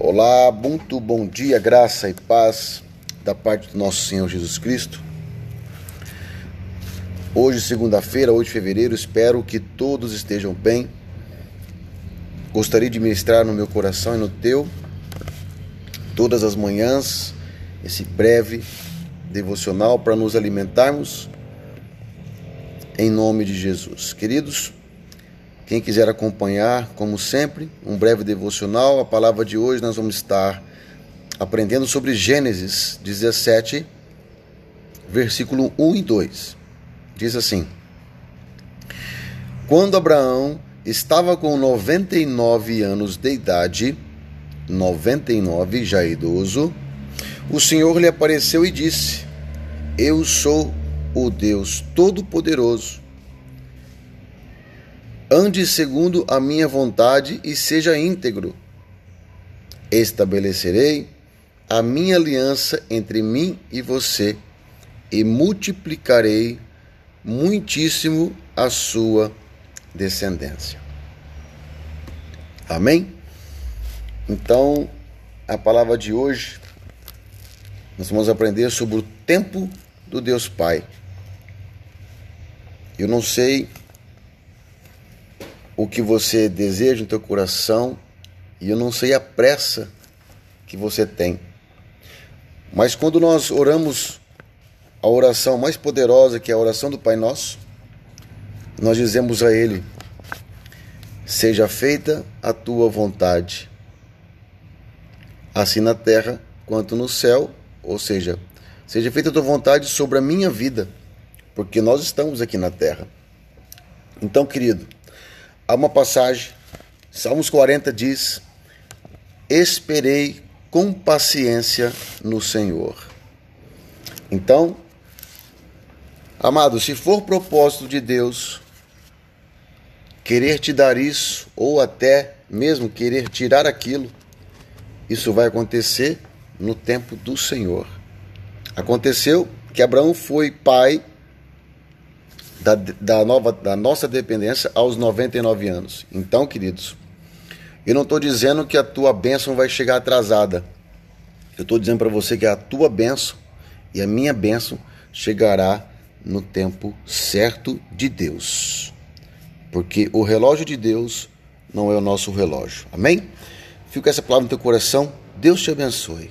Olá, muito bom dia, graça e paz da parte do nosso Senhor Jesus Cristo. Hoje, segunda-feira, 8 de fevereiro, espero que todos estejam bem. Gostaria de ministrar no meu coração e no teu, todas as manhãs, esse breve devocional para nos alimentarmos em nome de Jesus. Queridos, quem quiser acompanhar, como sempre, um breve devocional, a palavra de hoje nós vamos estar aprendendo sobre Gênesis 17, versículo 1 e 2. Diz assim: Quando Abraão estava com 99 anos de idade, 99 já idoso, o Senhor lhe apareceu e disse: Eu sou o Deus Todo-Poderoso Ande segundo a minha vontade e seja íntegro. Estabelecerei a minha aliança entre mim e você e multiplicarei muitíssimo a sua descendência. Amém? Então, a palavra de hoje, nós vamos aprender sobre o tempo do Deus Pai. Eu não sei o que você deseja no teu coração e eu não sei a pressa que você tem. Mas quando nós oramos a oração mais poderosa, que é a oração do Pai Nosso, nós dizemos a Ele: Seja feita a tua vontade, assim na terra quanto no céu, ou seja, seja feita a tua vontade sobre a minha vida, porque nós estamos aqui na terra. Então, querido, Há uma passagem, Salmos 40 diz: Esperei com paciência no Senhor. Então, amado, se for propósito de Deus querer te dar isso, ou até mesmo querer tirar aquilo, isso vai acontecer no tempo do Senhor. Aconteceu que Abraão foi pai da, da, nova, da nossa dependência aos 99 anos. Então, queridos, eu não estou dizendo que a tua bênção vai chegar atrasada. Eu estou dizendo para você que a tua bênção e a minha bênção chegará no tempo certo de Deus. Porque o relógio de Deus não é o nosso relógio. Amém? Fica essa palavra no teu coração. Deus te abençoe.